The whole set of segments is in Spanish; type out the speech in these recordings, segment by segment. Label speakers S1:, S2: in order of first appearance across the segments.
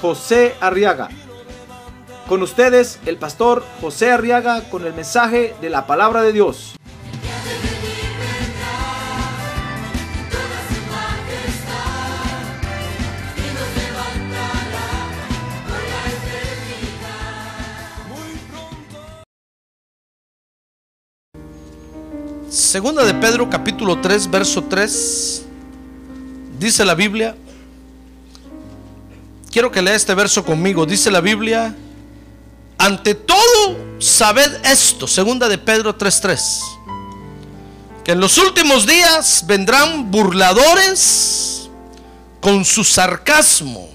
S1: José Arriaga. Con ustedes, el pastor José Arriaga con el mensaje de la palabra de Dios.
S2: Segunda de Pedro capítulo 3 verso 3 dice la Biblia Quiero que lea este verso conmigo dice la Biblia Ante todo sabed esto Segunda de Pedro 3:3 Que en los últimos días vendrán burladores con su sarcasmo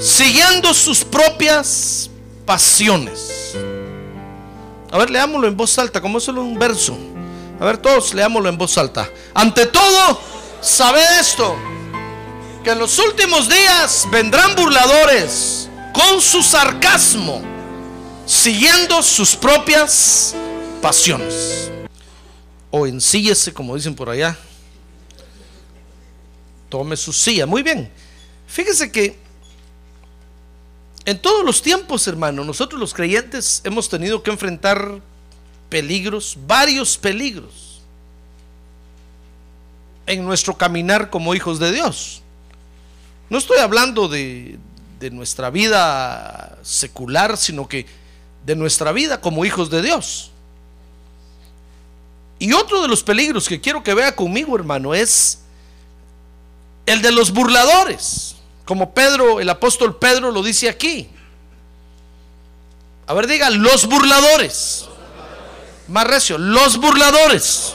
S2: siguiendo sus propias pasiones. A ver, leámoslo en voz alta, como solo un verso. A ver, todos leámoslo en voz alta. Ante todo, sabed esto, que en los últimos días vendrán burladores con su sarcasmo, siguiendo sus propias pasiones. O ensíllese, como dicen por allá. Tome su silla. Muy bien. Fíjese que en todos los tiempos, hermano, nosotros los creyentes hemos tenido que enfrentar peligros, varios peligros, en nuestro caminar como hijos de Dios. No estoy hablando de, de nuestra vida secular, sino que de nuestra vida como hijos de Dios. Y otro de los peligros que quiero que vea conmigo, hermano, es el de los burladores como Pedro, el apóstol Pedro lo dice aquí. A ver, diga, los burladores. Más recio, los burladores.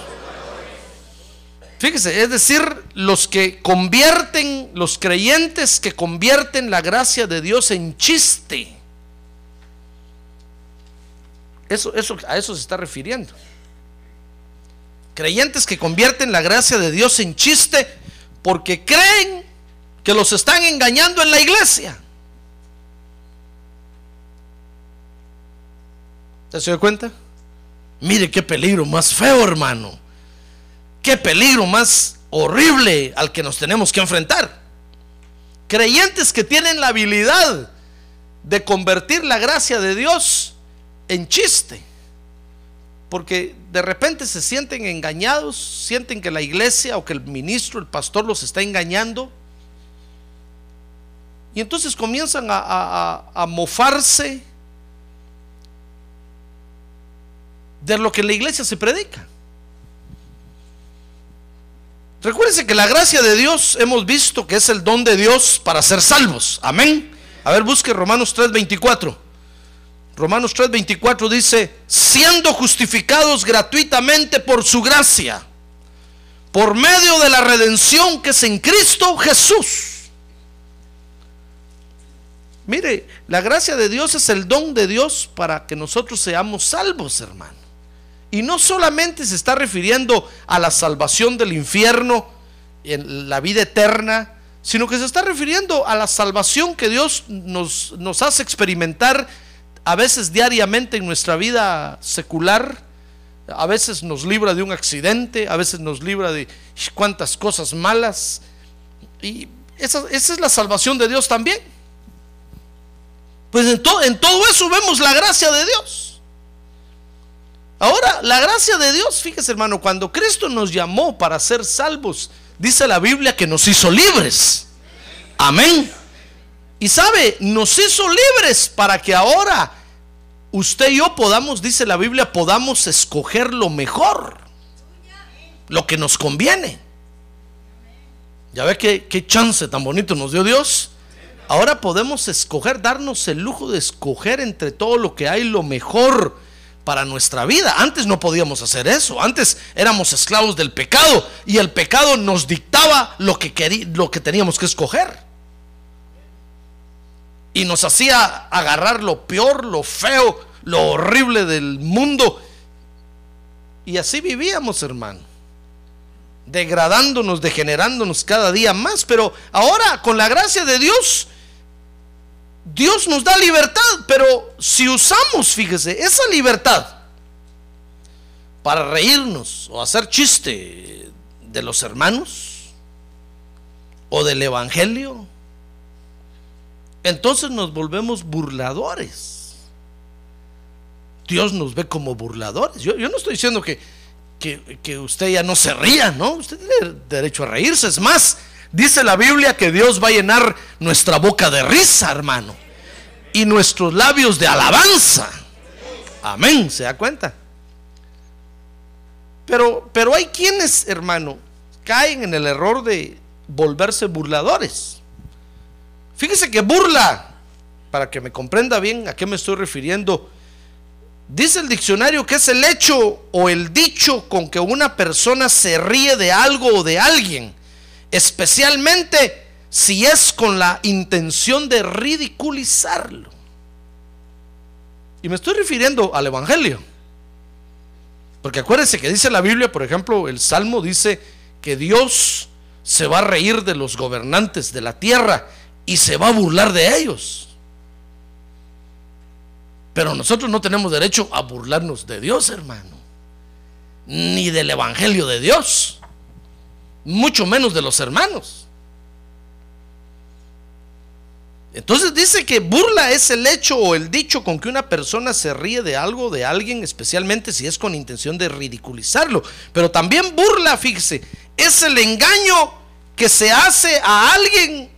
S2: Fíjese, es decir, los que convierten, los creyentes que convierten la gracia de Dios en chiste. Eso, eso, a eso se está refiriendo. Creyentes que convierten la gracia de Dios en chiste porque creen que los están engañando en la iglesia. se dio cuenta? Mire qué peligro más feo, hermano. Qué peligro más horrible al que nos tenemos que enfrentar. Creyentes que tienen la habilidad de convertir la gracia de Dios en chiste. Porque de repente se sienten engañados, sienten que la iglesia o que el ministro, el pastor los está engañando. Y entonces comienzan a, a, mofarse de lo que la iglesia se predica. Recuérdense que la gracia de Dios hemos visto que es el don de Dios para ser salvos. Amén. A ver, busque Romanos 3:24. Romanos 3:24 dice, siendo justificados gratuitamente por su gracia, por medio de la redención que es en Cristo Jesús. Mire, la gracia de Dios es el don de Dios para que nosotros seamos salvos, hermano. Y no solamente se está refiriendo a la salvación del infierno, en la vida eterna, sino que se está refiriendo a la salvación que Dios nos, nos hace experimentar a veces diariamente en nuestra vida secular. A veces nos libra de un accidente, a veces nos libra de cuantas cosas malas. Y esa, esa es la salvación de Dios también. Pues en, to, en todo eso vemos la gracia de Dios. Ahora, la gracia de Dios, fíjese hermano, cuando Cristo nos llamó para ser salvos, dice la Biblia que nos hizo libres. Amén. Y sabe, nos hizo libres para que ahora usted y yo podamos, dice la Biblia, podamos escoger lo mejor, lo que nos conviene. Ya ve qué, qué chance tan bonito nos dio Dios. Ahora podemos escoger, darnos el lujo de escoger entre todo lo que hay lo mejor para nuestra vida. Antes no podíamos hacer eso. Antes éramos esclavos del pecado y el pecado nos dictaba lo que, lo que teníamos que escoger. y nos hacía agarrar lo peor, lo feo, lo horrible del mundo. Y así vivíamos, hermano. Degradándonos, degenerándonos cada día más. Pero ahora, con la gracia de Dios, Dios nos da libertad. Pero si usamos, fíjese, esa libertad para reírnos o hacer chiste de los hermanos o del Evangelio, entonces nos volvemos burladores. Dios nos ve como burladores. Yo, no estoy diciendo que, que, usted ya no se ría, ¿no? Usted tiene derecho a reírse. Es más, dice la Biblia que Dios va a llenar nuestra boca de risa, hermano. Y nuestros labios de alabanza. Amén, ¿se da cuenta? Pero, pero hay quienes, hermano, caen en el error de volverse burladores. Fíjese que burla, para que me comprenda bien a qué me estoy refiriendo, dice el diccionario que es el hecho o el dicho con que una persona se ríe de algo o de alguien, especialmente si es con la intención de ridiculizarlo. Y me estoy refiriendo al Evangelio. Porque acuérdense que dice la Biblia, por ejemplo, el Salmo dice que Dios se va a reír de los gobernantes de la tierra y se va a burlar de ellos. Pero nosotros no tenemos derecho a burlarnos de Dios, hermano. Ni del Evangelio de Dios. Mucho menos de los hermanos. Entonces dice que burla es el hecho o el dicho con que una persona se ríe de algo, de alguien, especialmente si es con intención de ridiculizarlo. Pero también burla, fíjese, es el engaño que se hace a alguien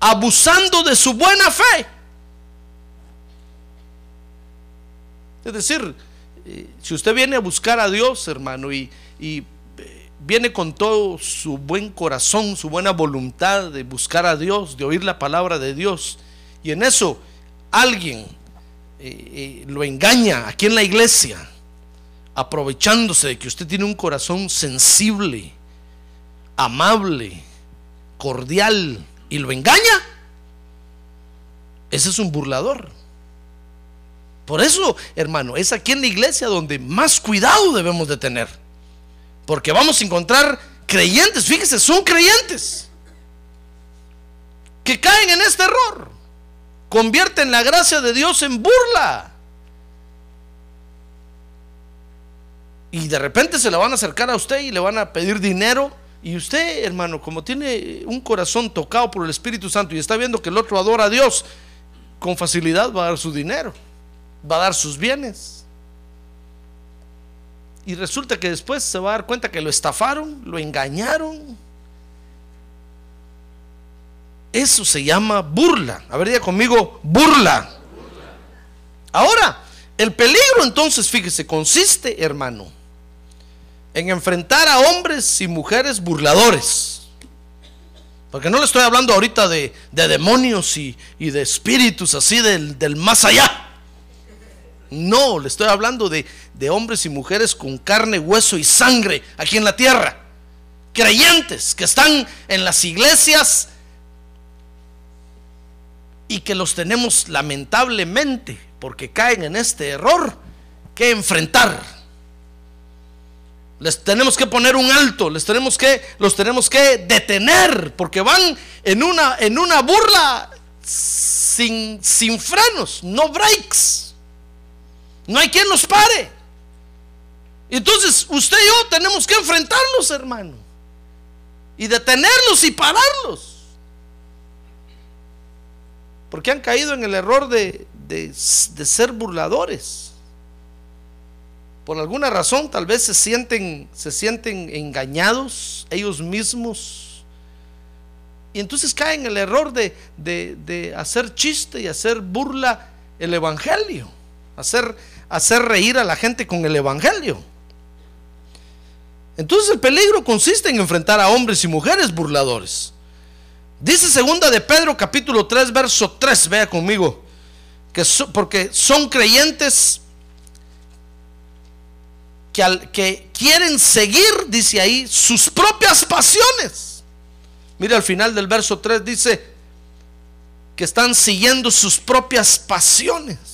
S2: abusando de su buena fe. Es decir, eh, si usted viene a buscar a Dios, hermano, y, viene con todo su buen corazón, su buena voluntad de buscar a Dios, de oír la palabra de Dios, y en eso alguien eh, lo engaña aquí en la iglesia, aprovechándose de que usted tiene un corazón sensible, amable, cordial, y lo engaña, ese es un burlador. Por eso, hermano, es aquí en la iglesia donde más cuidado debemos de tener. Porque vamos a encontrar creyentes, fíjese, son creyentes que caen en este error. Convierten la gracia de Dios en burla. Y de repente se le van a acercar a usted y le van a pedir dinero y usted, hermano, como tiene un corazón tocado por el Espíritu Santo y está viendo que el otro adora a Dios, con facilidad va a dar su dinero, va a dar sus bienes. Y resulta que después se va a dar cuenta que lo estafaron, lo engañaron. Eso se llama burla. A ver, diga conmigo, burla. Ahora, el peligro entonces, fíjese, consiste, hermano, en enfrentar a hombres y mujeres burladores. Porque no le estoy hablando ahorita de, demonios y, de espíritus así del, del, más allá. No, le estoy hablando de, de hombres y mujeres con carne, hueso y sangre aquí en la tierra. Creyentes que están en las iglesias y que los tenemos lamentablemente, porque caen en este error, que enfrentar les tenemos que poner un alto, les tenemos que, los tenemos que detener, porque van en una, en una burla sin, sin frenos, no brakes. No hay quien los pare. Entonces, usted y yo tenemos que enfrentarlos, hermano. Y detenerlos y pararlos. Porque han caído en el error de, de, de ser burladores por alguna razón tal vez se sienten, se sienten engañados ellos mismos. Y entonces caen en el error de, de, hacer chiste y hacer burla el Evangelio, hacer, hacer reír a la gente con el Evangelio. Entonces el peligro consiste en enfrentar a hombres y mujeres burladores. Dice segunda de Pedro capítulo 3 verso 3, vea conmigo, que porque son creyentes que, al, que quieren seguir, dice ahí, sus propias pasiones. Mire al final del verso 3 dice, que están siguiendo sus propias pasiones.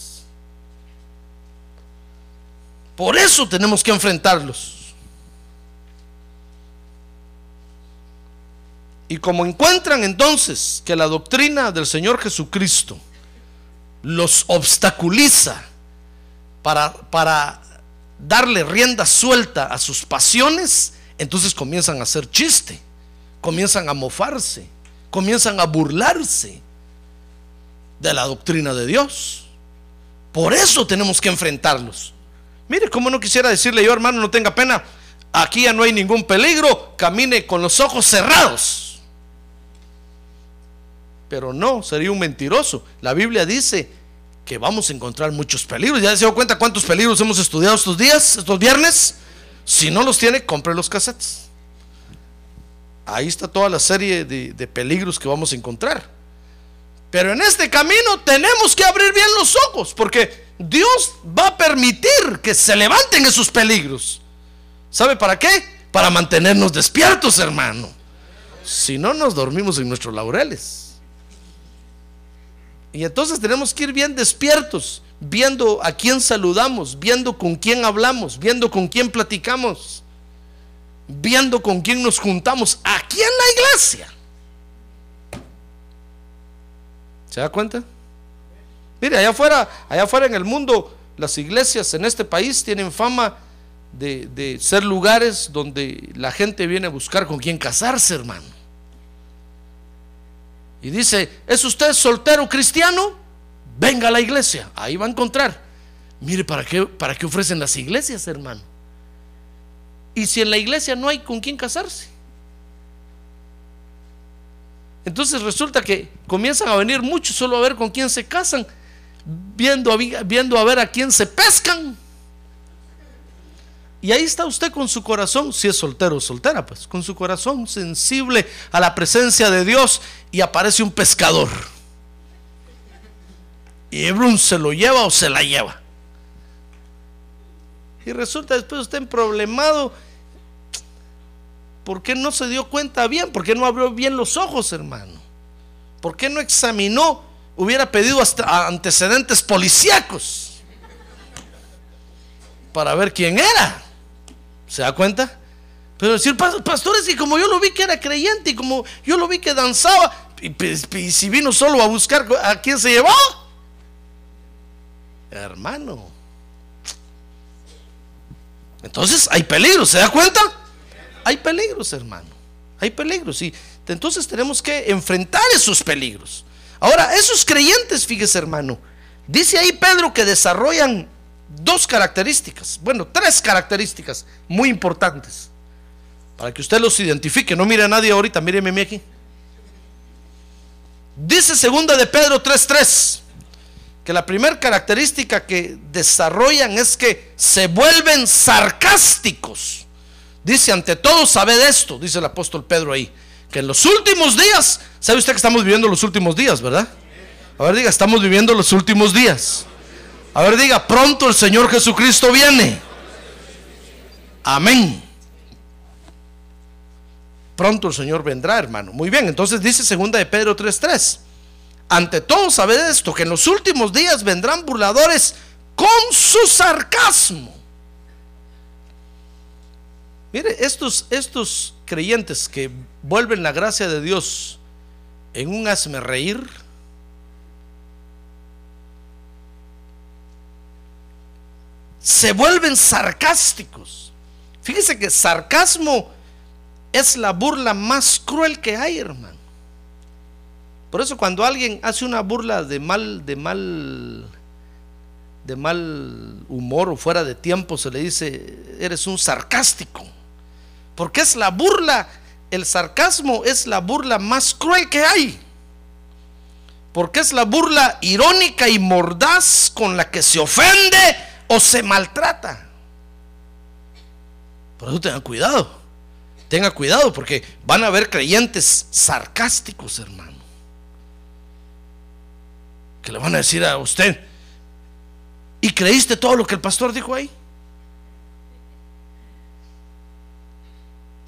S2: Por eso tenemos que enfrentarlos. Y como encuentran entonces que la doctrina del Señor Jesucristo los obstaculiza para, para darle rienda suelta a sus pasiones, entonces comienzan a hacer chiste, comienzan a mofarse, comienzan a burlarse de la doctrina de Dios. Por eso tenemos que enfrentarlos. Mire, como no quisiera decirle yo, hermano, no tenga pena, aquí ya no hay ningún peligro, camine con los ojos cerrados. Pero no, sería un mentiroso. La Biblia dice que vamos a encontrar muchos peligros. ¿Ya se dio cuenta cuántos peligros hemos estudiado estos días, estos viernes? Si no los tiene, compre los cassettes. Ahí está toda la serie de, de peligros que vamos a encontrar. Pero en este camino tenemos que abrir bien los ojos, porque Dios va a permitir que se levanten esos peligros. ¿Sabe para qué? Para mantenernos despiertos, hermano. Si no, nos dormimos en nuestros laureles. Y entonces tenemos que ir bien despiertos, viendo a quién saludamos, viendo con quién hablamos, viendo con quién platicamos, viendo con quién nos juntamos aquí en la iglesia. ¿Se da cuenta? Mire, allá afuera, allá afuera en el mundo, las iglesias en este país tienen fama de, de ser lugares donde la gente viene a buscar con quién casarse, hermano. Y dice, ¿es usted soltero cristiano? Venga a la iglesia, ahí va a encontrar. Mire, ¿para qué, ¿para qué ofrecen las iglesias, hermano? Y si en la iglesia no hay con quién casarse. Entonces resulta que comienzan a venir muchos solo a ver con quién se casan, viendo, viendo a ver a quién se pescan. Y ahí está usted con su corazón, si es soltero o soltera, pues, con su corazón sensible a la presencia de Dios y aparece un pescador. Y Hebrón se lo lleva o se la lleva. Y resulta después usted problemado. ¿Por qué no se dio cuenta bien? ¿Por qué no abrió bien los ojos, hermano? ¿Por qué no examinó? Hubiera pedido hasta antecedentes policíacos para ver quién era. ¿Se da cuenta? Pero decir, pastores, y como yo lo vi que era creyente, y como yo lo vi que danzaba, y, si vino solo a buscar a quién se llevó, hermano. Entonces hay peligros, ¿se da cuenta? Hay peligros, hermano. Hay peligros. Y entonces tenemos que enfrentar esos peligros. Ahora, esos creyentes, fíjese, hermano, dice ahí Pedro que desarrollan dos características, bueno, tres características muy importantes, para que usted los identifique. No mire a nadie ahorita, míreme a mí aquí. Dice segunda de Pedro 3:3 que la primera característica que desarrollan es que se vuelven sarcásticos. Dice, ante todo, sabed esto, dice el apóstol Pedro ahí, que en los últimos días, ¿sabe usted que estamos viviendo los últimos días, verdad? A ver, diga, estamos viviendo los últimos días. A ver, diga, pronto el Señor Jesucristo viene. Amén. Pronto el Señor vendrá, hermano. Muy bien, entonces dice segunda de Pedro 3:3. Ante todo, sabed esto, que en los últimos días vendrán burladores con su sarcasmo. Mire, estos, estos creyentes que vuelven la gracia de Dios en un hazme reír, se vuelven sarcásticos. Fíjese que sarcasmo es la burla más cruel que hay, hermano. Por eso cuando alguien hace una burla de mal, de mal, de mal humor o fuera de tiempo, se le dice, eres un sarcástico. Porque es la burla, el sarcasmo es la burla más cruel que hay. Porque es la burla irónica y mordaz con la que se ofende o se maltrata. Por eso tenga cuidado. Tenga cuidado porque van a haber creyentes sarcásticos, hermano. Que le van a decir a usted, ¿y creíste todo lo que el pastor dijo ahí?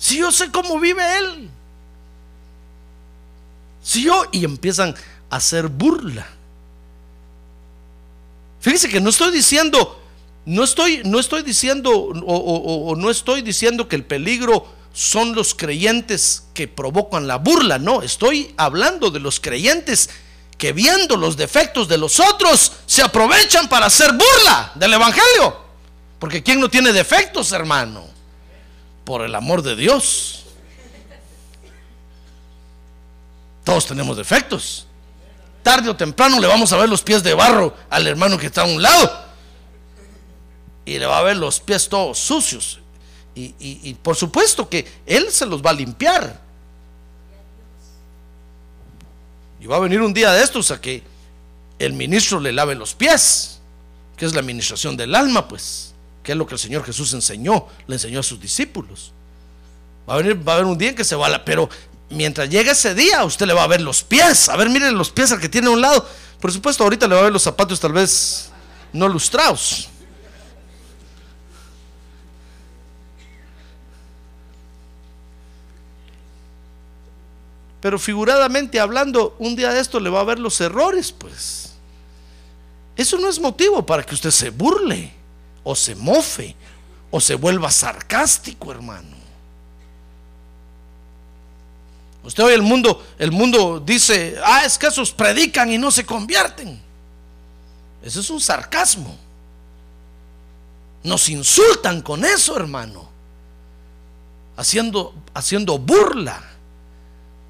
S2: Si yo sé cómo vive él. Si yo, y empiezan hacer burla. Fíjese que no estoy diciendo, no estoy, no estoy diciendo, o, no estoy diciendo que el peligro son los creyentes que provocan la burla, no, estoy hablando de los creyentes que viendo los defectos de los otros se aprovechan para hacer burla del Evangelio. Porque ¿quién no tiene defectos, hermano? Por el amor de Dios. Todos tenemos defectos. Tarde o temprano le vamos a ver los pies de barro al hermano que está a un lado. Y le va a ver los pies todos sucios. Y, por supuesto que él se los va a limpiar. Y va a venir un día de estos a que el ministro le lave los pies, que es la administración del alma, pues, que es lo que el Señor Jesús enseñó, le enseñó a sus discípulos. Va a venir, va a haber un día en que se va pero mientras llegue ese día, usted le va a ver los pies. A ver, miren los pies al que tiene a un lado. Por supuesto, ahorita le va a ver los zapatos tal vez no lustrados. Pero figuradamente hablando, un día de esto le va a ver los errores, pues. Eso no es motivo para que usted se burle, o se mofe, o se vuelva sarcástico, hermano. Usted hoy el mundo, el mundo dice, ah, es que esos predican y no se convierten. Eso es un sarcasmo. Nos insultan con eso, hermano. Haciendo, haciendo burla.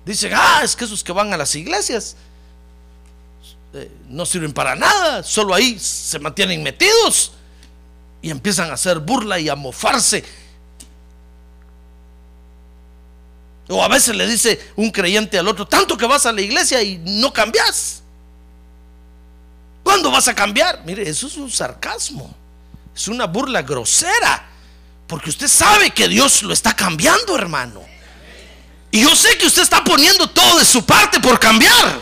S2: Dicen, ah, es que esos que van a las iglesias eh, no sirven para nada, solo ahí se mantienen metidos y empiezan a hacer burla y a mofarse O a veces le dice un creyente al otro, tanto que vas a la iglesia y no cambias. ¿Cuándo vas a cambiar? Mire, eso es un sarcasmo. Es una burla grosera. Porque usted sabe que Dios lo está cambiando, hermano. Y yo sé que usted está poniendo todo de su parte por cambiar.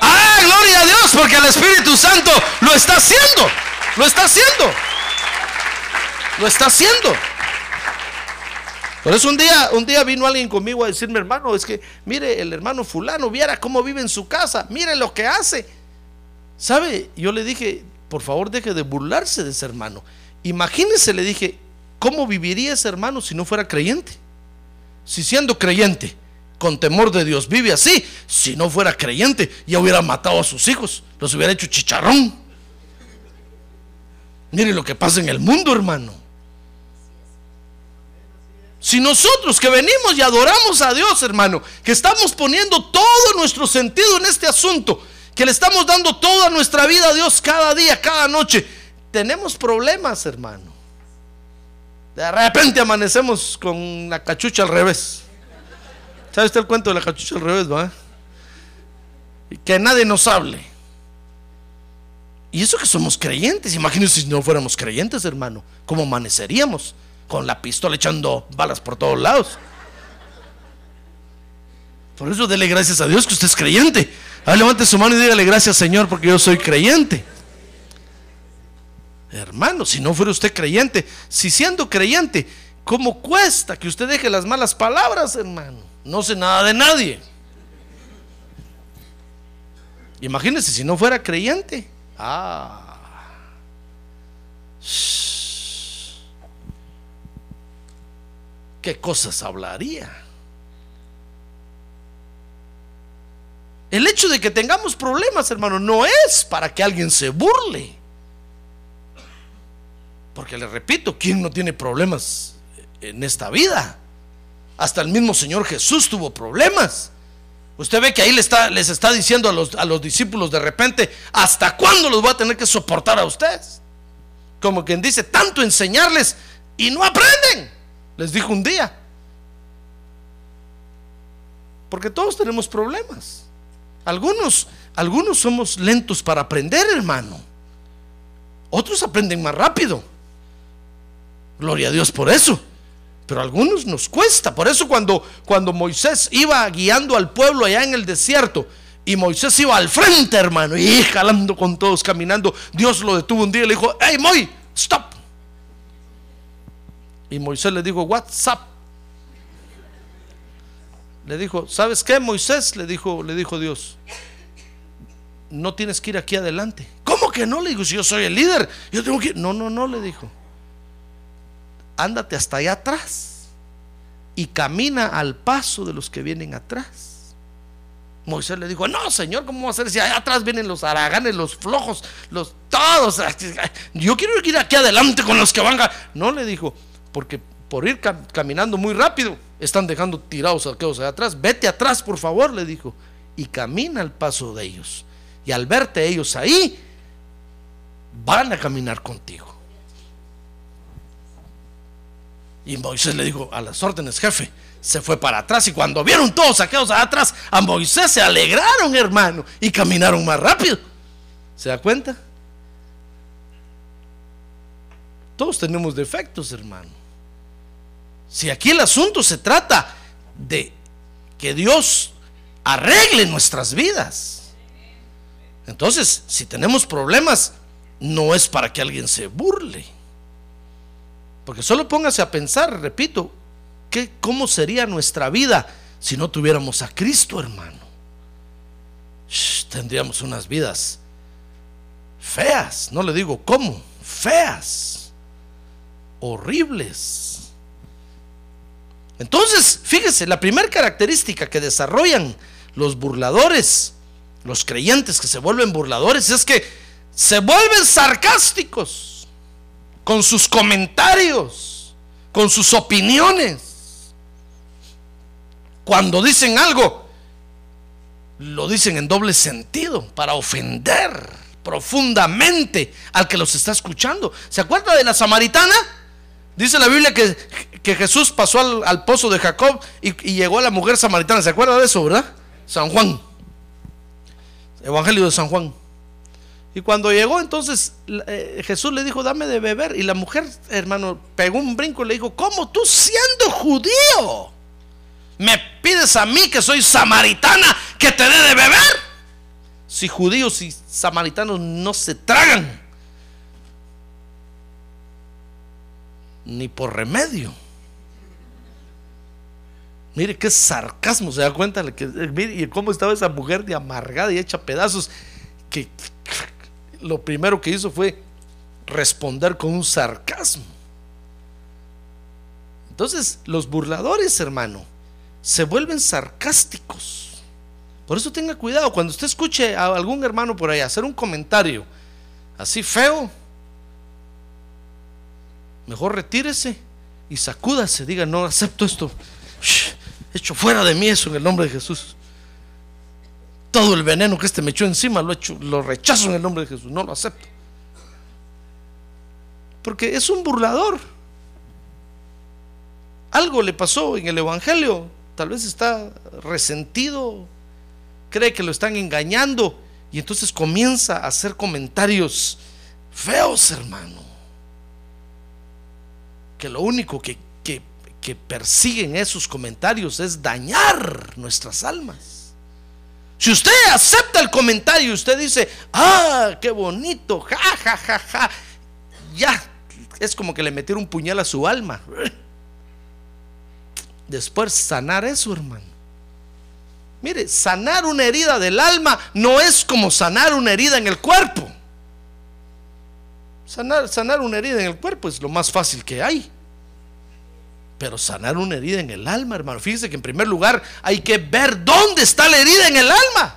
S2: Ah, gloria a Dios, porque el Espíritu Santo lo está haciendo. Lo está haciendo. Lo está haciendo. Por eso un día, un día vino alguien conmigo a decirme, hermano, es que mire, el hermano fulano, viera cómo vive en su casa, mire lo que hace. ¿Sabe? Yo le dije, por favor deje de burlarse de ese hermano. Imagínese, le dije, ¿cómo viviría ese hermano si no fuera creyente? Si siendo creyente, con temor de Dios, vive así, si no fuera creyente, ya hubiera matado a sus hijos, los hubiera hecho chicharrón. Mire lo que pasa en el mundo, hermano. Si nosotros que venimos y adoramos a Dios, hermano, que estamos poniendo todo nuestro sentido en este asunto, que le estamos dando toda nuestra vida a Dios cada día, cada noche, tenemos problemas, hermano. De repente amanecemos con la cachucha al revés. ¿Sabe usted el cuento de la cachucha al revés, va? Que nadie nos hable. Y eso que somos creyentes, imagínense si no fuéramos creyentes, hermano, ¿cómo amaneceríamos? Con la pistola echando balas por todos lados. Por eso dele gracias a Dios que usted es creyente. A levante su mano y dígale gracias Señor porque yo soy creyente. Hermano, si no fuera usted creyente, si siendo creyente, ¿cómo cuesta que usted deje las malas palabras, hermano? No sé nada de nadie. Imagínese si no fuera creyente. Ah. ¿Qué cosas hablaría? El hecho de que tengamos problemas, hermano, no es para que alguien se burle. Porque le repito, ¿quién no tiene problemas en esta vida? Hasta el mismo Señor Jesús tuvo problemas. Usted ve que ahí les está, les está diciendo a los, a los discípulos de repente, ¿hasta cuándo los voy a tener que soportar a ustedes? Como quien dice, tanto enseñarles y no aprenden. Les dijo un día. Porque todos tenemos problemas. Algunos, algunos somos lentos para aprender, hermano. Otros aprenden más rápido. Gloria a Dios por eso. Pero a algunos nos cuesta. Por eso cuando, cuando Moisés iba guiando al pueblo allá en el desierto, y Moisés iba al frente, hermano, y jalando con todos, caminando, Dios lo detuvo un día y le dijo, hey, Moy, stop. Y Moisés le dijo, what's up? Le dijo, ¿sabes qué, Moisés? Le dijo, le dijo Dios. no tienes que ir aquí adelante. ¿Cómo que no? Le digo, si yo soy el líder, yo tengo que ir. No, no, no, le dijo. Ándate hasta allá atrás y camina al paso de los que vienen atrás. Moisés le dijo, no, Señor, ¿cómo va a ser si allá atrás vienen los haraganes, los flojos, los todos? Yo quiero ir aquí adelante con los que van. No, le dijo, porque por ir caminando muy rápido, están dejando tirados aquellos allá atrás. Vete atrás, por favor, le dijo, y camina al paso de ellos. Y al verte ellos ahí, van a caminar contigo. Y Moisés le dijo, a las órdenes, jefe, se fue para atrás y cuando vieron todos saqueados atrás, a Moisés se alegraron, hermano, y caminaron más rápido. ¿Se da cuenta? Todos tenemos defectos, hermano. Si aquí el asunto se trata de que Dios arregle nuestras vidas. Entonces, si tenemos problemas, no es para que alguien se burle. Porque solo póngase a pensar, repito, ¿Cómo sería nuestra vida si no tuviéramos a Cristo, hermano? tendríamos unas vidas feas, no le digo cómo, feas, horribles. Entonces, fíjese, la primera característica que desarrollan los burladores, los creyentes que se vuelven burladores, es que se vuelven sarcásticos con sus comentarios, con sus opiniones. Cuando dicen algo, lo dicen en doble sentido, para ofender profundamente al que los está escuchando. ¿Se acuerda de la samaritana? Dice la Biblia que, que Jesús pasó al, pozo de Jacob y, llegó a la mujer samaritana. ¿Se acuerda de eso, verdad? San Juan. Evangelio de San Juan. Y cuando llegó entonces eh, Jesús le dijo, dame de beber. Y la mujer, hermano, pegó un brinco y le dijo, ¿cómo tú siendo judío? me pides a mí que soy samaritana que te dé de beber. Si judíos y samaritanos no se tragan, ni por remedio. Mire qué sarcasmo, se da cuenta que, mire, y cómo estaba esa mujer de amargada y hecha pedazos, que lo primero que hizo fue responder con un sarcasmo. Entonces, los burladores, hermano, se vuelven sarcásticos. Por eso tenga cuidado, cuando usted escuche a algún hermano por ahí hacer un comentario así feo, mejor retírese y sacúdase, diga, no acepto esto, hecho fuera de mí eso en el nombre de Jesús. Todo el veneno que este me echó encima lo, hecho, lo rechazo en el nombre de Jesús, no lo acepto. Porque es un burlador. Algo le pasó en el Evangelio tal vez está resentido, cree que lo están engañando y entonces comienza a hacer comentarios feos, hermano. Que lo único que, que, persiguen esos comentarios es dañar nuestras almas. Si usted acepta el comentario y usted dice, ah, qué bonito, ja, ja, ja, ja, ya, es como que le metieron un puñal a su alma después sanar eso, hermano. Mire, sanar una herida del alma no es como sanar una herida en el cuerpo. Sanar, sanar una herida en el cuerpo es lo más fácil que hay. Pero sanar una herida en el alma, hermano. Fíjese que en primer lugar hay que ver dónde está la herida en el alma.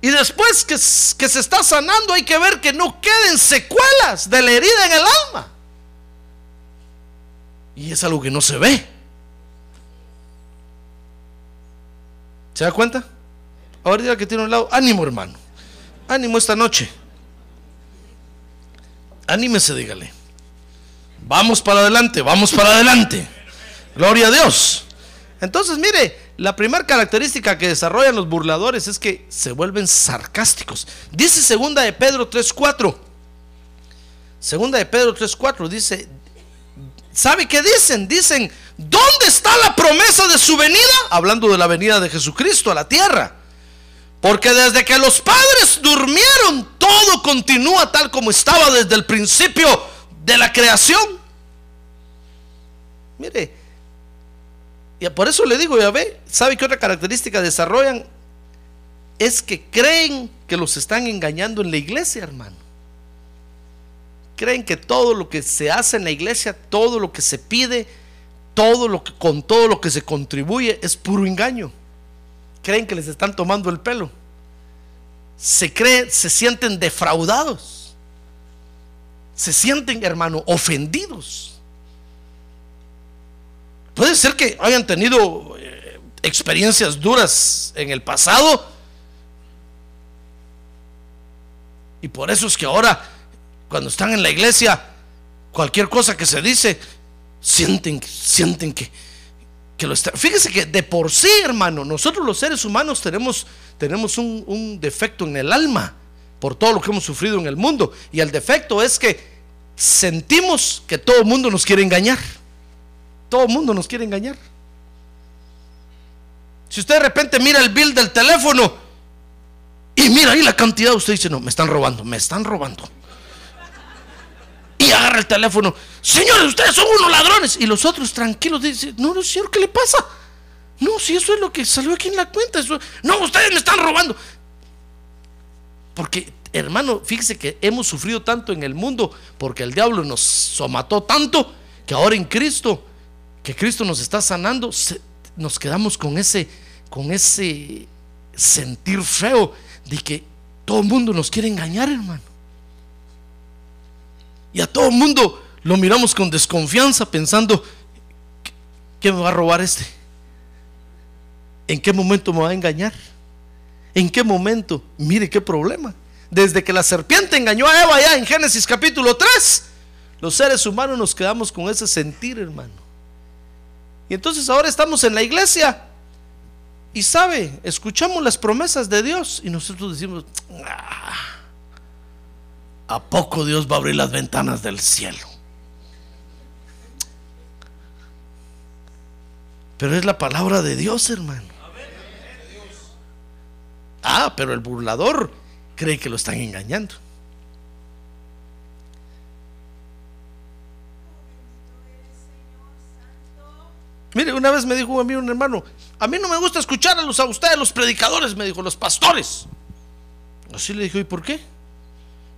S2: Y después que, se está sanando hay que ver que no queden secuelas de la herida en el alma. Y es algo que no se ve. ¿Se da cuenta? Ahora que tiene un lado, ánimo hermano, ánimo esta noche. Anímese, dígale. Vamos para adelante, vamos para adelante. Gloria a Dios. Entonces, mire, la primera característica que desarrollan los burladores es que se vuelven sarcásticos. Dice segunda de Pedro 3:4. Segunda de Pedro 3:4 dice, ¿sabe qué dicen? Dicen, ¿Dónde está la promesa de su venida? Hablando de la venida de Jesucristo a la tierra. Porque desde que los padres durmieron, todo continúa tal como estaba desde el principio de la creación. Mire, y por eso le digo, ya ve, ¿sabe qué otra característica desarrollan? es que creen que los están engañando en la iglesia, hermano. Creen que todo lo que se hace en la iglesia, todo lo que se pide, todo lo que con todo lo que se contribuye es puro engaño. Creen que les están tomando el pelo. Se creen, se sienten defraudados. Se sienten, hermano, ofendidos. Puede ser que hayan tenido eh, experiencias duras en el pasado. Y por eso es que ahora, cuando están en la iglesia, cualquier cosa que se dice, sienten, sienten que, que lo está. Fíjese que de por sí, hermano, nosotros los seres humanos tenemos, tenemos un, un defecto en el alma por todo lo que hemos sufrido en el mundo. Y el defecto es que sentimos que todo el mundo nos quiere engañar. Todo el mundo nos quiere engañar. Si usted de repente mira el bill del teléfono y mira ahí la cantidad, usted dice, no, me están robando, me están robando. Y agarra el teléfono, señores, ustedes son unos ladrones. Y los otros tranquilos dicen, no, no, señor, ¿qué le pasa? No, si eso es lo que salió aquí en la cuenta. no, ustedes me están robando. Porque, hermano, fíjese que hemos sufrido tanto en el mundo porque el diablo nos somató tanto que ahora en Cristo que Cristo nos está sanando, nos quedamos con ese, con ese sentir feo de que todo el mundo nos quiere engañar, hermano. Y a todo el mundo lo miramos con desconfianza pensando, ¿qué me va a robar este? ¿En qué momento me va a engañar? ¿En qué momento? Mire qué problema. Desde que la serpiente engañó a Eva ya en Génesis capítulo 3, los seres humanos nos quedamos con ese sentir, hermano. Y entonces ahora estamos en la iglesia y sabe, escuchamos las promesas de Dios y nosotros decimos, ah, ¿a poco Dios va a abrir las ventanas del cielo? Pero es la palabra de Dios, hermano. Ah, pero el burlador cree que lo están engañando. Mire, una vez me dijo a mí un hermano, a mí no me gusta escuchar a, los, a ustedes, los predicadores, me dijo, los pastores. Así le dije, ¿y por qué?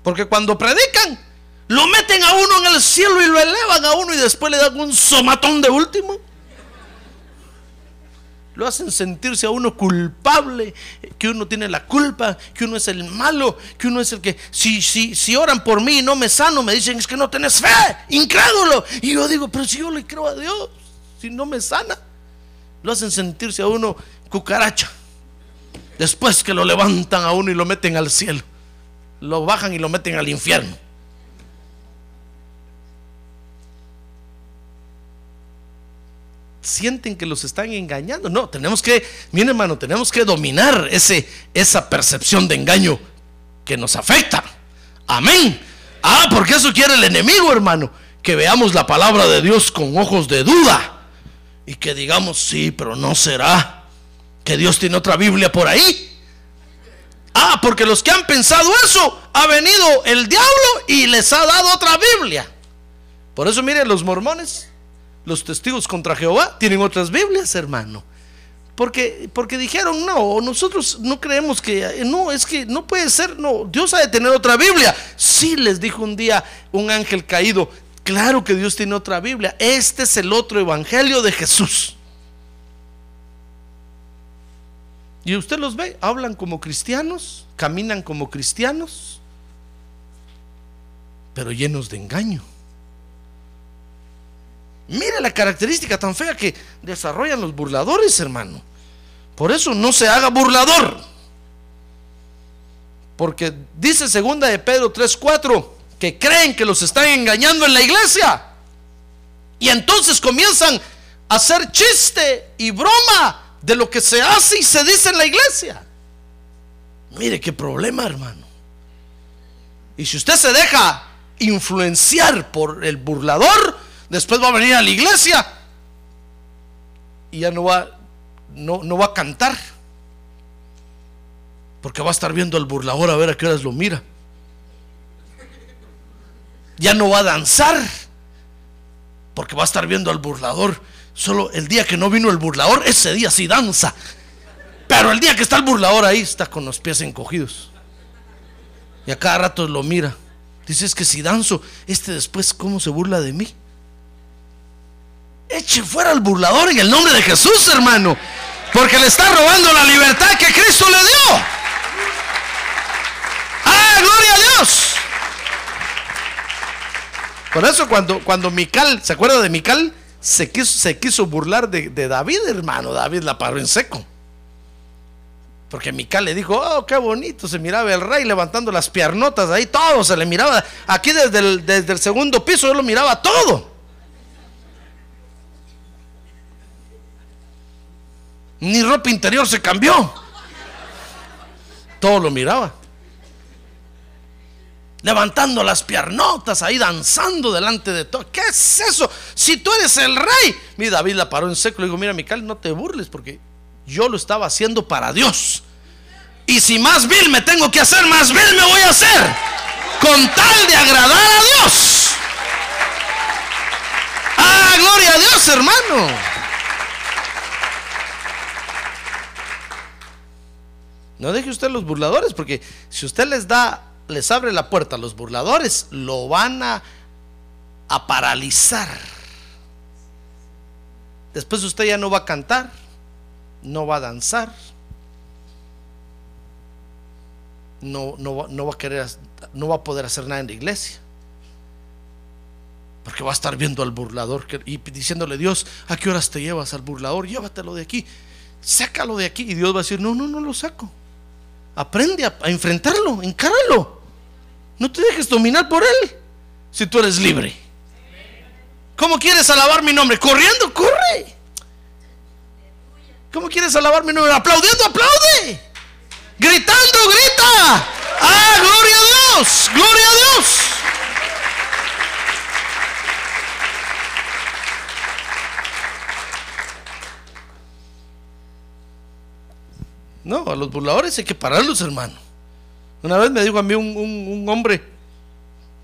S2: Porque cuando predican, lo meten a uno en el cielo y lo elevan a uno y después le dan un somatón de último. Lo hacen sentirse a uno culpable, que uno tiene la culpa, que uno es el malo, que uno es el que, si, si, si oran por mí y no me sano, me dicen es que no tenés fe, incrédulo. Y yo digo, pero si yo le creo a Dios si no me sana. Lo hacen sentirse a uno cucaracha. Después que lo levantan a uno y lo meten al cielo. Lo bajan y lo meten al infierno. Sienten que los están engañando. No, tenemos que, miren hermano, tenemos que dominar ese, esa percepción de engaño que nos afecta. Amén. Ah, porque eso quiere el enemigo, hermano. Que veamos la palabra de Dios con ojos de duda y que digamos, sí, pero no será que Dios tiene otra Biblia por ahí. Ah, porque los que han pensado eso, ha venido el diablo y les ha dado otra Biblia. Por eso miren, los mormones, los testigos contra Jehová, tienen otras Biblias, hermano. Porque, porque dijeron, no, nosotros no creemos que, no, es que no puede ser, no, Dios ha de tener otra Biblia. Sí, les dijo un día un ángel caído, Claro que Dios tiene otra Biblia. Este es el otro evangelio de Jesús. Y usted los ve, hablan como cristianos, caminan como cristianos, pero llenos de engaño. Mire la característica tan fea que desarrollan los burladores, hermano. Por eso no se haga burlador. Porque dice segunda de Pedro 3:4 que creen que los están engañando en la iglesia. Y entonces comienzan a hacer chiste y broma de lo que se hace y se dice en la iglesia. Mire qué problema, hermano. Y si usted se deja influenciar por el burlador, después va a venir a la iglesia y ya no va, no, no va a cantar. Porque va a estar viendo al burlador a ver a qué horas lo mira ya no va a danzar, porque va a estar viendo al burlador. Solo el día que no vino el burlador, ese día sí danza. Pero el día que está el burlador ahí, está con los pies encogidos. Y a cada rato lo mira. Dice, es que si danzo, este después, ¿cómo se burla de mí? Eche fuera al burlador en el nombre de Jesús, hermano. Porque le está robando la libertad que Cristo le dio. ¡Ah, gloria a Dios! Por eso cuando, cuando Mical, ¿se acuerda de Mical? Se quiso, se quiso burlar de, David, hermano. David la paró en seco. Porque Mical le dijo, oh, qué bonito, se miraba el rey levantando las piernotas ahí, todo se le miraba. Aquí desde el, desde el segundo piso yo lo miraba todo. Ni ropa interior se cambió. Todo lo miraba. Levantando las piernotas ahí, danzando delante de todo. ¿Qué es eso? Si tú eres el rey. Mi David la paró en seco. Le dijo, mira, Mical, no te burles porque yo lo estaba haciendo para Dios. Y si más vil me tengo que hacer, más vil me voy a hacer. Con tal de agradar a Dios. Ah, gloria a Dios, hermano. No deje usted los burladores, porque si usted les da, les abre la puerta a los burladores, lo van a, paralizar. Después usted ya no va a cantar, no va a danzar, no, no, no va a querer, no va a poder hacer nada en la iglesia. Porque va a estar viendo al burlador y diciéndole, Dios, ¿a qué horas te llevas al burlador? Llévatelo de aquí, sácalo de aquí. Y Dios va a decir, no, no, no lo saco. Aprende a, a enfrentarlo, encáralo. No te dejes dominar por él si tú eres libre. ¿Cómo quieres alabar mi nombre? Corriendo, corre. ¿Cómo quieres alabar mi nombre? Aplaudiendo, aplaude. Gritando, grita. Ah, gloria a Dios, gloria a Dios. No, a los burladores hay que pararlos, hermano. Una vez me dijo a mí un, hombre,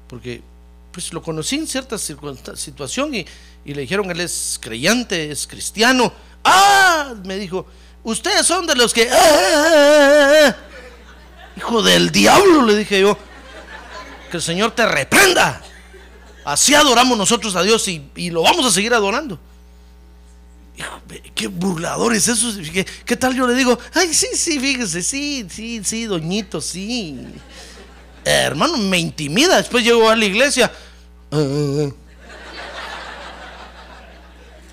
S2: porque pues lo conocí en cierta situación y, le dijeron, él es creyente, es cristiano. Ah, me dijo, ustedes son de los que... ah, ah, ah, ah". Hijo del diablo, le dije yo, que el Señor te reprenda. Así adoramos nosotros a Dios y lo vamos a seguir adorando. Qué burladores esos. ¿Qué, qué tal yo le digo? Ay, sí, sí, fíjese, sí, sí, sí, doñito, sí. Eh, hermano, me intimida. Después llego a la iglesia. "Ah, ah, ah".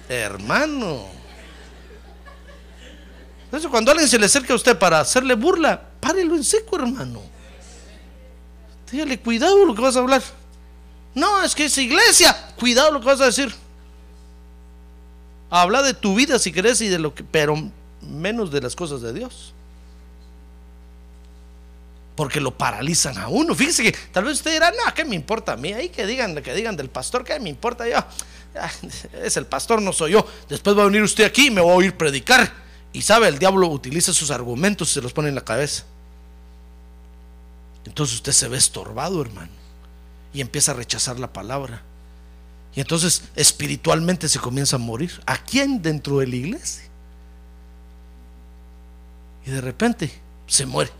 S2: Hermano. Eso cuando alguien se le acerca a usted para hacerle burla, párelo en seco, hermano. Dígale, cuidado lo que vas a hablar. No, es que es iglesia. Cuidado lo que vas a decir. Habla de tu vida si querés y de lo que, pero menos de las cosas de Dios. Porque lo paralizan a uno. Fíjese que tal vez usted dirá, no, ¿qué me importa a mí? Ahí que digan, que digan del pastor, ¿qué me importa yo? Ah, Es el pastor, no soy yo. Después va a venir usted aquí y me va a oír predicar. Y sabe, el diablo utiliza sus argumentos y se los pone en la cabeza. Entonces usted se ve estorbado, hermano. Y empieza a rechazar la palabra. Y entonces espiritualmente se comienza a morir. ¿A quién dentro de la iglesia? Y de repente se muere.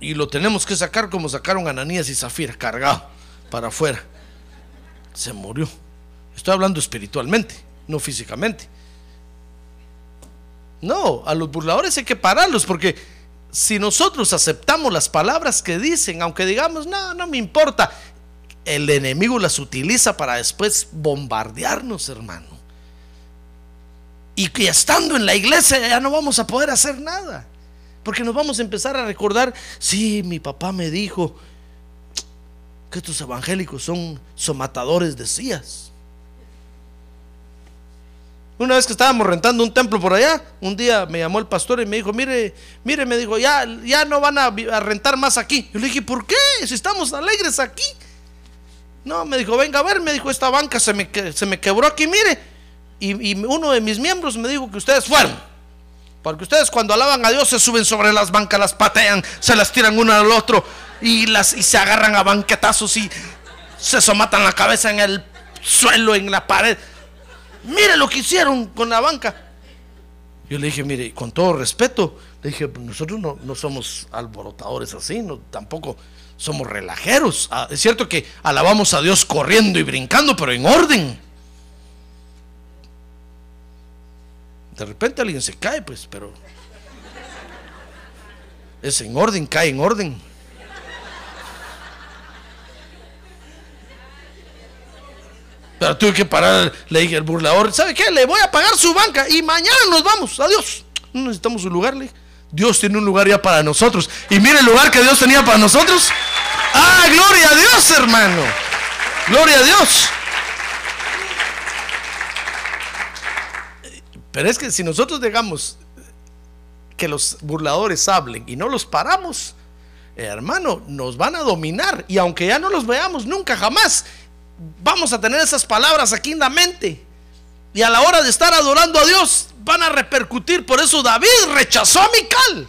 S2: Y lo tenemos que sacar como sacaron Ananías y Zafira, cargado para afuera. Se murió. Estoy hablando espiritualmente, no físicamente. No, a los burladores hay que pararlos porque si nosotros aceptamos las palabras que dicen, aunque digamos, no, no me importa, el enemigo las utiliza para después bombardearnos, hermano. Y que estando en la iglesia ya no vamos a poder hacer nada. Porque nos vamos a empezar a recordar, sí, mi papá me dijo que estos evangélicos son somatadores de sillas. Una vez que estábamos rentando un templo por allá, un día me llamó el pastor y me dijo, mire, mire, me dijo, ya, ya no van a, a rentar más aquí. Yo le dije, ¿por qué? Si estamos alegres aquí. No, me dijo, venga a ver, me dijo, esta banca se me, se me quebró aquí, mire. Y, y uno de mis miembros me dijo que ustedes fueron. Porque ustedes cuando alaban a Dios se suben sobre las bancas, las patean, se las tiran uno al otro y, las, y se agarran a banquetazos y se somatan la cabeza en el suelo, en la pared. Mire lo que hicieron con la banca. Yo le dije, mire, con todo respeto, le dije, nosotros no, no somos alborotadores así, no, tampoco somos relajeros. Ah, es cierto que alabamos a Dios corriendo y brincando, pero en orden. De repente alguien se cae, pues, pero es en orden, cae en orden. Pero tuve que parar, le dije al burlador, ¿sabe qué? Le voy a pagar su banca y mañana nos vamos, adiós. No necesitamos un lugar, le. Dios tiene un lugar ya para nosotros. Y mire el lugar que Dios tenía para nosotros. Ah, gloria a Dios, hermano. Gloria a Dios. Pero es que si nosotros dejamos que los burladores hablen y no los paramos, hermano, nos van a dominar. Y aunque ya no los veamos nunca, jamás, vamos a tener esas palabras aquí en la mente. Y a la hora de estar adorando a Dios, van a repercutir. Por eso David rechazó a Mical.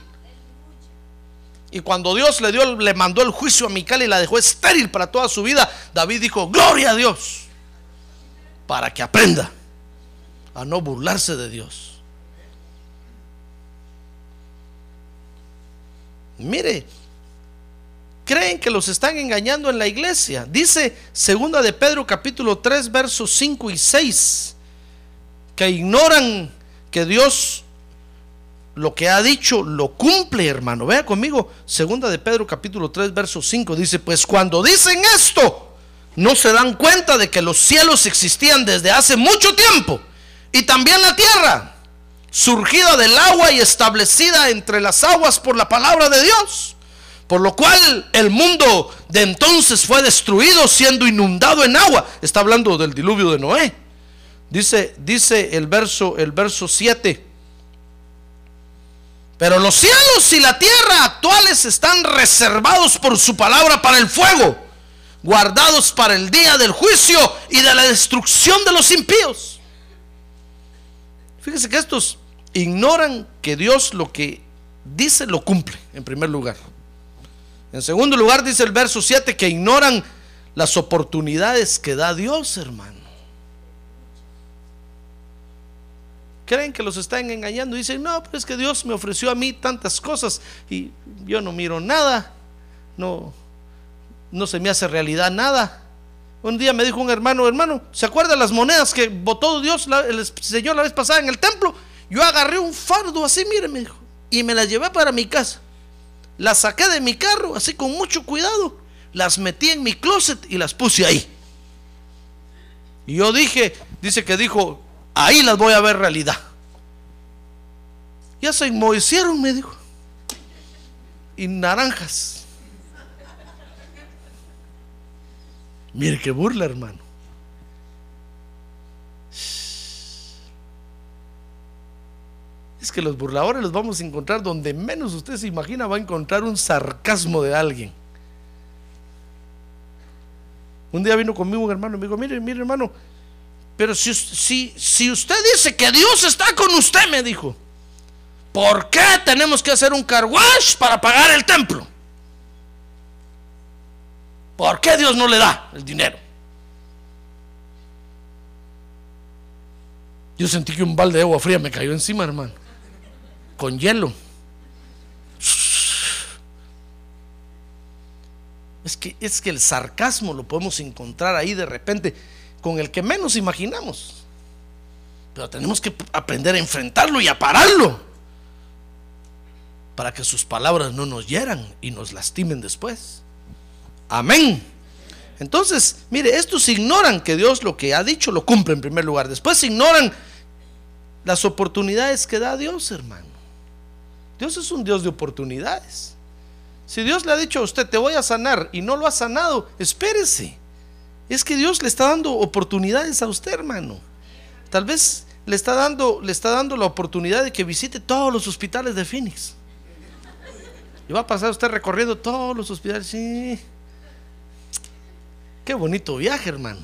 S2: Y cuando Dios le dio, le mandó el juicio a Mical y la dejó estéril para toda su vida, David dijo, gloria a Dios, para que aprenda a no burlarse de Dios. Mire, creen que los están engañando en la iglesia. Dice segunda de Pedro capítulo 3 versos 5 y 6 que ignoran que Dios lo que ha dicho lo cumple, hermano. Vea conmigo, segunda de Pedro capítulo 3 verso 5 dice, "Pues cuando dicen esto, no se dan cuenta de que los cielos existían desde hace mucho tiempo y también la tierra, surgida del agua y establecida entre las aguas por la palabra de Dios." Por lo cual el mundo de entonces fue destruido siendo inundado en agua. Está hablando del diluvio de Noé. Dice, dice el verso, el verso 7. Pero los cielos y la tierra actuales están reservados por su palabra para el fuego, guardados para el día del juicio y de la destrucción de los impíos. Fíjese que estos ignoran que Dios lo que dice lo cumple, en primer lugar. En segundo lugar, dice el verso 7 que ignoran las oportunidades que da Dios, hermano. Creen que los están engañando. Dicen, no, pero es que Dios me ofreció a mí tantas cosas y yo no miro nada. No, no se me hace realidad nada. Un día me dijo un hermano, hermano, ¿se acuerda las monedas que botó Dios, el Señor la vez pasada en el templo? Yo agarré un fardo así, mire, me dijo, y me las llevé para mi casa. Las saqué de mi carro, así con mucho cuidado. Las metí en mi closet y las puse ahí. Y yo dije, dice que dijo, ahí las voy a ver realidad. Ya se enmohecieron, me dijo. Y naranjas. Mire qué burla, hermano. Es que los burladores los vamos a encontrar donde menos usted se imagina va a encontrar un sarcasmo de alguien. Un día vino conmigo un hermano y me dijo, mire, mire hermano, pero si, si, si usted dice que Dios está con usted, me dijo, ¿por qué tenemos que hacer un carwash para pagar el templo? ¿Por qué Dios no le da el dinero? Yo sentí que un balde de agua fría me cayó encima, hermano con hielo. Es que, es que el sarcasmo lo podemos encontrar ahí de repente con el que menos imaginamos. Pero tenemos que aprender a enfrentarlo y a pararlo para que sus palabras no nos hieran y nos lastimen después. Amén. Entonces, mire, estos ignoran que Dios lo que ha dicho lo cumple en primer lugar. Después ignoran las oportunidades que da Dios, hermano. Dios es un Dios de oportunidades. Si Dios le ha dicho a usted, te voy a sanar y no lo ha sanado, espérese. Es que Dios le está dando oportunidades a usted, hermano. Tal vez le está dando, le está dando la oportunidad de que visite todos los hospitales de Phoenix. Y va a pasar usted recorriendo todos los hospitales. Sí. Qué bonito viaje, hermano.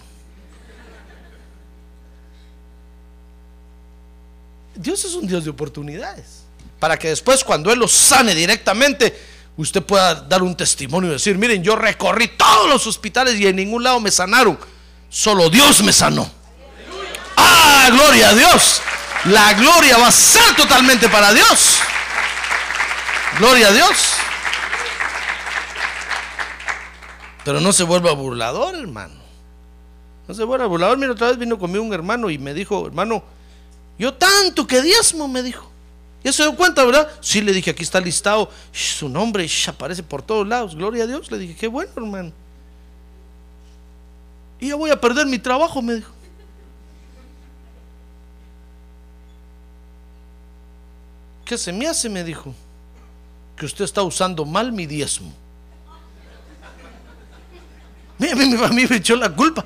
S2: Dios es un Dios de oportunidades para que después cuando Él los sane directamente, usted pueda dar un testimonio y decir, miren, yo recorrí todos los hospitales y en ningún lado me sanaron, solo Dios me sanó. ¡Ah! Gloria a Dios. La gloria va a ser totalmente para Dios. Gloria a Dios. Pero no se vuelva burlador, hermano. No se vuelva burlador. Mira, otra vez vino conmigo un hermano y me dijo, hermano, yo tanto que diezmo, me dijo. Ya se dio cuenta, ¿verdad? Sí, le dije, aquí está listado. Su nombre aparece por todos lados. Gloria a Dios. Le dije, qué bueno, hermano. Y ya voy a perder mi trabajo, me dijo. ¿Qué se me hace? Me dijo. Que usted está usando mal mi diezmo. Mire, a mí me echó la culpa.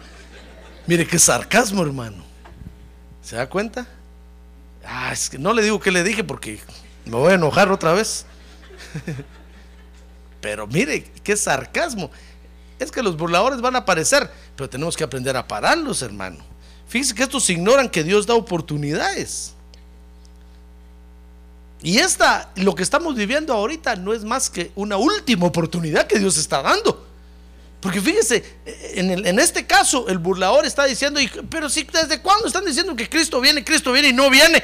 S2: Mire qué sarcasmo, hermano. ¿Se da cuenta? Ah, es que no le digo que le dije porque me voy a enojar otra vez. Pero mire, qué sarcasmo. Es que los burladores van a aparecer, pero tenemos que aprender a pararlos, hermano. Fíjense que estos ignoran que Dios da oportunidades. Y esta, lo que estamos viviendo ahorita, no es más que una última oportunidad que Dios está dando. Porque fíjese, en, este caso, el burlador está diciendo, pero si desde cuándo están diciendo que Cristo viene, Cristo viene y no viene.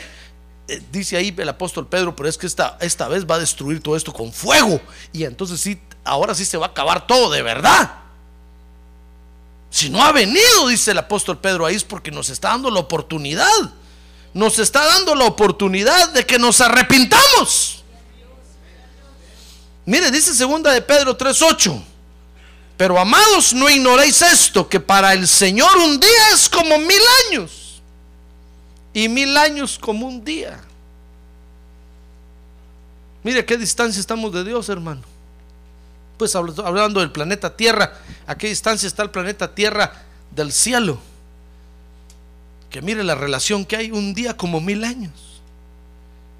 S2: Eh, dice ahí el apóstol Pedro, pero es que esta, esta vez va a destruir todo esto con fuego. Y entonces sí, ahora sí se va a acabar todo de verdad. Si no ha venido, dice el apóstol Pedro ahí, es porque nos está dando la oportunidad nos está dando la oportunidad de que nos arrepintamos. Mire, dice segunda de Pedro 3:8. Pero amados, no ignoréis esto, que para el Señor un día es como mil años y mil años como un día. Mire qué distancia estamos de Dios, hermano. Pues hablando del planeta Tierra, ¿a qué distancia está el planeta Tierra del cielo? que mire la relación que hay un día como mil años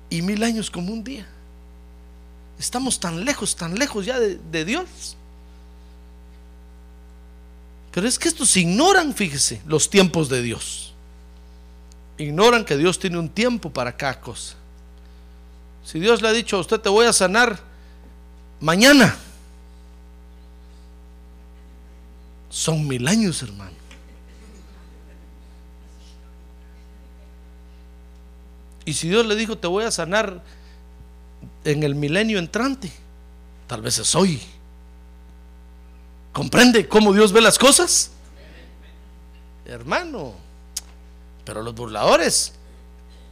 S2: y mil años como un día. Estamos tan lejos, tan lejos ya de, Dios. Pero es que estos ignoran, fíjese, los tiempos de Dios. Ignoran que Dios tiene un tiempo para cada cosa. Si Dios le ha dicho a usted te voy a sanar mañana, son mil años, hermano. Y si Dios le dijo, te voy a sanar en el milenio entrante, tal vez es hoy. ¿Comprende cómo Dios ve las cosas? Hermano, pero los burladores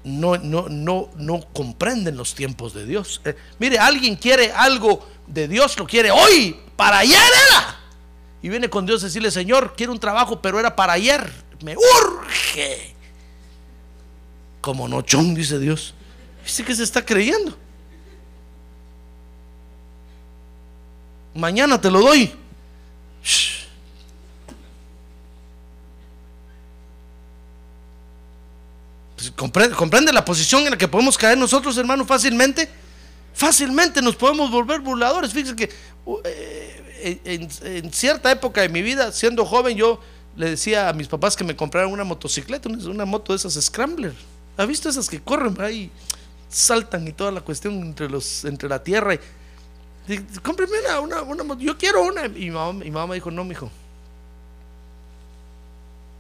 S2: no, no, no, no comprenden los tiempos de Dios. Eh, mire, alguien quiere algo de Dios, lo quiere hoy, para ayer era. Y viene con Dios a decirle, Señor, quiero un trabajo, pero era para ayer. Me urge como nochón, dice Dios. Dice que se está creyendo. Mañana te lo doy. Pues, ¿comprende, ¿Comprende la posición en la que podemos caer nosotros, hermano, fácilmente? Fácilmente nos podemos volver burladores. Fíjense que uh, eh, en, cierta época de mi vida, siendo joven, yo le decía a mis papás que me compraran una motocicleta, una moto de esas Scrambler. ¿Ha visto esas que corren ahí? Saltan y toda la cuestión entre, entre la tierra. Y, cómpreme una, una, yo quiero una. Y mi mamá, mamá dijo, no, mijo.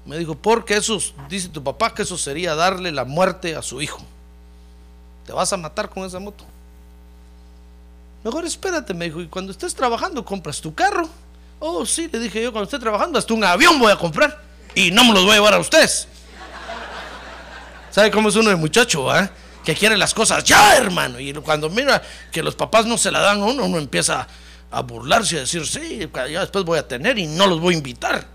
S2: Me dijo, porque eso, dice tu papá que eso sería darle la muerte a su hijo. Te vas a matar con esa moto. Mejor espérate, me dijo, y cuando estés trabajando compras tu carro. Oh, sí, le dije yo, cuando esté trabajando hasta un avión voy a comprar. Y no me los voy a llevar a ustedes. ¿Sabe cómo es uno de muchacho, ah? Que quiere las cosas ya, hermano. Y cuando mira que los papás no se la dan a uno, uno empieza a burlarse y a decir, sí, ya después voy a tener y no los voy a invitar.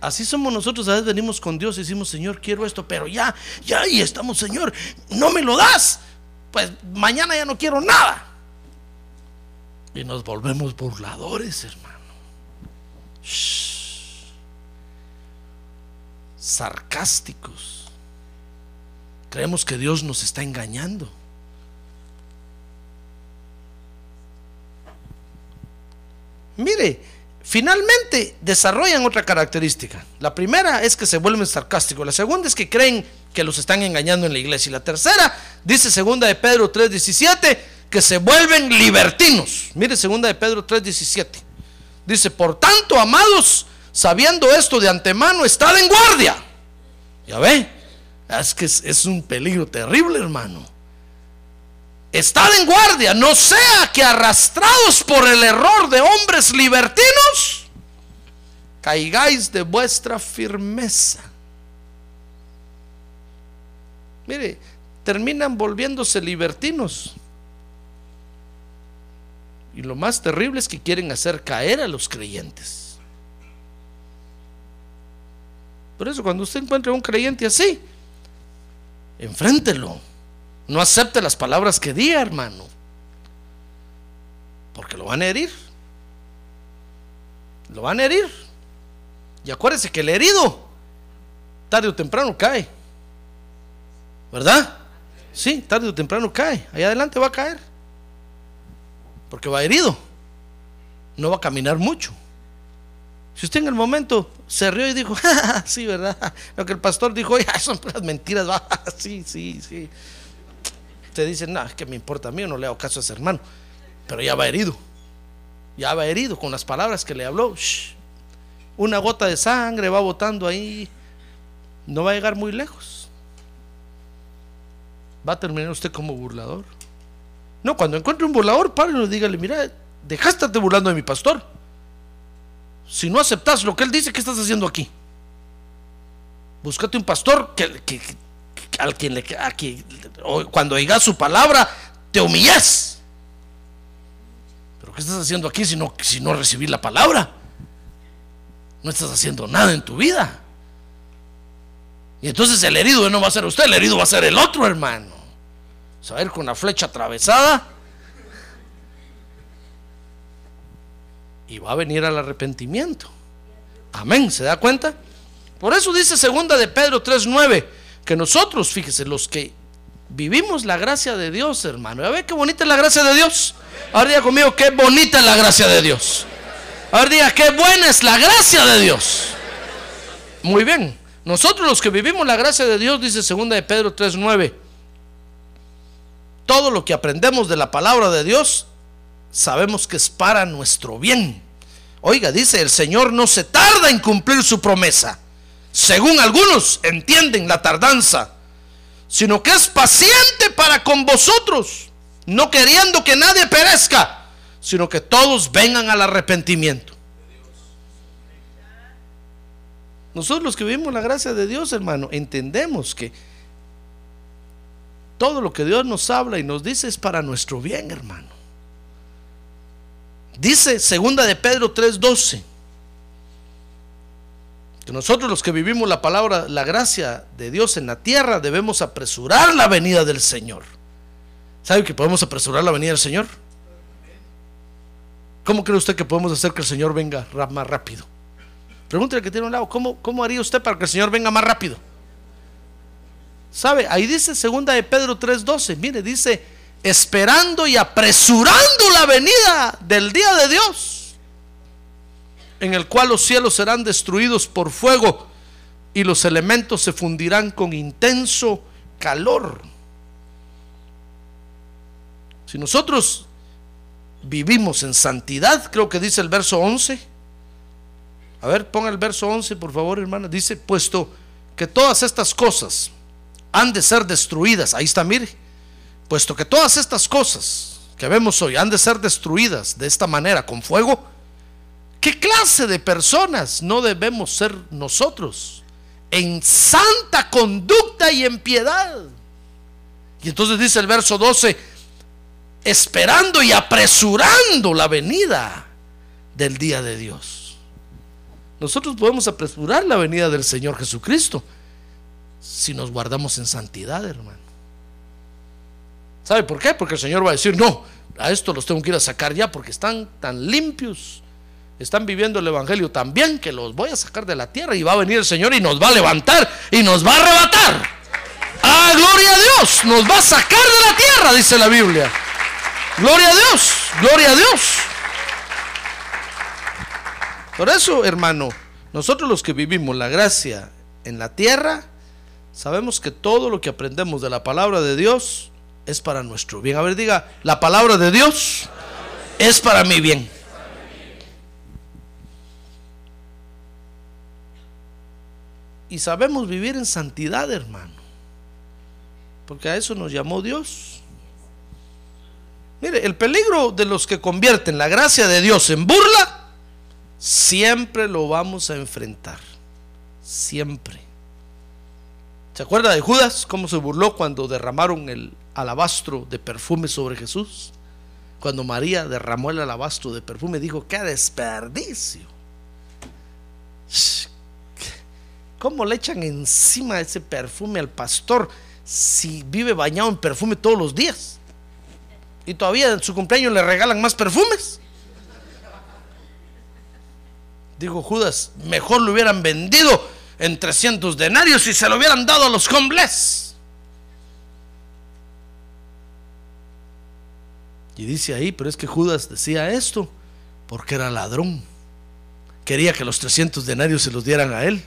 S2: Así somos nosotros, a veces venimos con Dios y decimos, Señor, quiero esto, pero ya, ya ahí estamos, Señor, no me lo das. Pues mañana ya no quiero nada. Y nos volvemos burladores, hermano. Sarcásticos. Creemos que Dios nos está engañando. Mire, finalmente desarrollan otra característica. La primera es que se vuelven sarcásticos. La segunda es que creen que los están engañando en la iglesia. Y la tercera, dice segunda de Pedro 3:17, que se vuelven libertinos. Mire segunda de Pedro 3:17. Dice, por tanto, amados, sabiendo esto de antemano, estad en guardia Ya ve, es que es, un peligro terrible, hermano. Estad en guardia, no sea que arrastrados por el error de hombres libertinos, caigáis de vuestra firmeza. Mire, terminan volviéndose libertinos. Y lo más terrible es que quieren hacer caer a los creyentes. Por eso cuando usted encuentra un creyente así, enfréntelo. No acepte las palabras que diga, hermano. Porque lo van a herir. Lo van a herir. Y acuérdese que el herido, tarde o temprano cae. ¿Verdad? Sí, tarde o temprano cae. Ahí adelante va a caer. Porque va herido. No va a caminar mucho. Si usted en el momento se rió y dijo, sí, ¿verdad? Lo que el pastor dijo, ya son las mentiras, va, sí, sí, sí. Usted dice, no, es que me importa a mí, no le hago caso a ese hermano. Pero ya va herido. Ya va herido con las palabras que le habló. Una gota de sangre va botando ahí. No va a llegar muy lejos. Va a terminar usted como burlador. No, cuando encuentre un burlador, párelo y dígale, mira, dejaste de burlando de mi pastor. Si no aceptas lo que él dice, ¿qué estás haciendo aquí? Búscate un pastor que, al quien le a cuando diga su palabra, te humillas. Pero ¿qué estás haciendo aquí si no, si no recibir la palabra? No estás haciendo nada en tu vida. Y entonces el herido no va a ser usted, el herido va a ser el otro hermano. Se va a con la flecha atravesada. Y va a venir al arrepentimiento. Amén, ¿se da cuenta? Por eso dice segunda de Pedro 3:9 que nosotros, fíjese, los que vivimos la gracia de Dios, hermano. A ver qué bonita es la gracia de Dios. Ahora conmigo, qué bonita es la gracia de Dios. Ahora diga, qué buena es la gracia de Dios. Muy bien. Nosotros los que vivimos la gracia de Dios, dice segunda de Pedro 3:9. Todo lo que aprendemos de la palabra de Dios, sabemos que es para nuestro bien. Oiga, dice, el Señor no se tarda en cumplir su promesa. Según algunos entienden la tardanza, sino que es paciente para con vosotros, no queriendo que nadie perezca, sino que todos vengan al arrepentimiento. Nosotros los que vivimos la gracia de Dios, hermano, entendemos que todo lo que Dios nos habla y nos dice es para nuestro bien, hermano. Dice segunda de Pedro 3:12 que nosotros los que vivimos la palabra, la gracia de Dios en la tierra, debemos apresurar la venida del Señor. ¿Sabe que podemos apresurar la venida del Señor? ¿Cómo cree usted que podemos hacer que el Señor venga más rápido? Pregúntele que tiene un lado, ¿cómo, ¿cómo haría usted para que el Señor venga más rápido? ¿Sabe? Ahí dice segunda de Pedro 3:12, mire, dice, esperando y apresurando la venida del día de Dios, en el cual los cielos serán destruidos por fuego y los elementos se fundirán con intenso calor. Si nosotros vivimos en santidad, creo que dice el verso 11, a ver, ponga el verso 11, por favor, hermana. Dice, puesto que todas estas cosas han de ser destruidas. Ahí está, mire. Puesto que todas estas cosas que vemos hoy han de ser destruidas de esta manera, con fuego, ¿qué clase de personas no debemos ser nosotros? En santa conducta y en piedad. Y entonces dice el verso 12, esperando y apresurando la venida del día de Dios. Nosotros podemos apresurar la venida del Señor Jesucristo si nos guardamos en santidad, hermano. ¿Sabe por qué? Porque el Señor va a decir, no, a esto los tengo que ir a sacar ya porque están tan limpios, están viviendo el Evangelio tan bien que los voy a sacar de la tierra y va a venir el Señor y nos va a levantar y nos va a arrebatar. ¡Ah, gloria a Dios! Nos va a sacar de la tierra, dice la Biblia. Gloria a Dios, gloria a Dios. Por eso, hermano, nosotros los que vivimos la gracia en la tierra, sabemos que todo lo que aprendemos de la palabra de Dios es para nuestro bien. A ver, diga, la palabra de Dios es para mi bien. y sabemos vivir en santidad, hermano. Porque a eso nos llamó Dios. Mire, el peligro de los que convierten la gracia de Dios en burla, siempre lo vamos a enfrentar. Siempre. ¿Se acuerda de Judas? ¿Cómo se burló cuando derramaron el alabastro de perfume sobre Jesús? Cuando María derramó el alabastro de perfume, dijo, qué desperdicio. ¿Cómo le echan encima ese perfume al pastor si vive bañado en perfume todos los días? Y todavía en su cumpleaños le regalan más perfumes. Dijo Judas, mejor lo hubieran vendido en 300 denarios y se lo hubieran dado a los homeless. Y dice ahí, pero es que Judas decía esto porque era ladrón. Quería que los 300 denarios se los dieran a él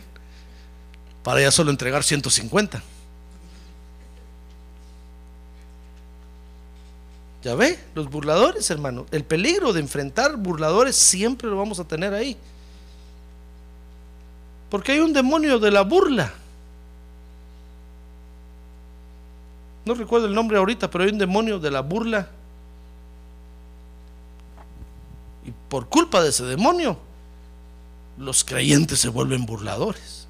S2: para ya solo entregar 150. Ya ve, los burladores, hermano, el peligro de enfrentar burladores siempre lo vamos a tener ahí. Porque hay un demonio de la burla. No recuerdo el nombre ahorita, pero hay un demonio de la burla. Y por culpa de ese demonio, los creyentes se vuelven burladores.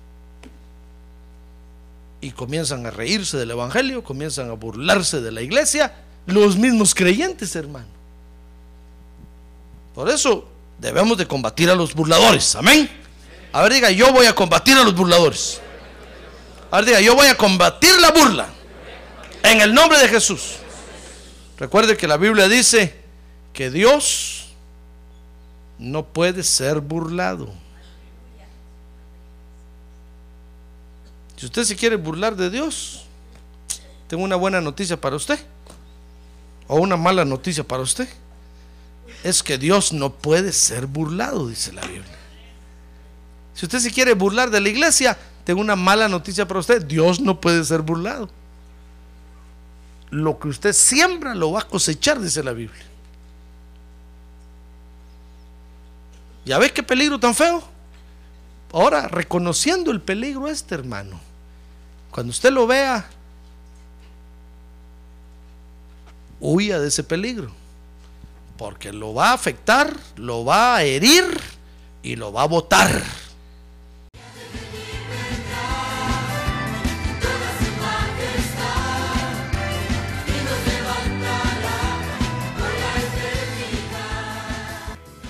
S2: Y comienzan a reírse del Evangelio, comienzan a burlarse de la iglesia, los mismos creyentes, hermano. Por eso debemos de combatir a los burladores. Amén. A ver, diga, yo voy a combatir a los burladores. A ver, diga, yo voy a combatir la burla. En el nombre de Jesús. Recuerde que la Biblia dice que Dios no puede ser burlado. Si usted se quiere burlar de Dios, tengo una buena noticia para usted. O una mala noticia para usted. Es que Dios no puede ser burlado, dice la Biblia. Si usted se quiere burlar de la iglesia, tengo una mala noticia para usted. Dios no puede ser burlado. Lo que usted siembra lo va a cosechar, dice la Biblia. ¿Ya ve qué peligro tan feo? Ahora, reconociendo el peligro este, hermano, cuando usted lo vea, huya de ese peligro, porque lo va a afectar, lo va a herir y lo va a botar.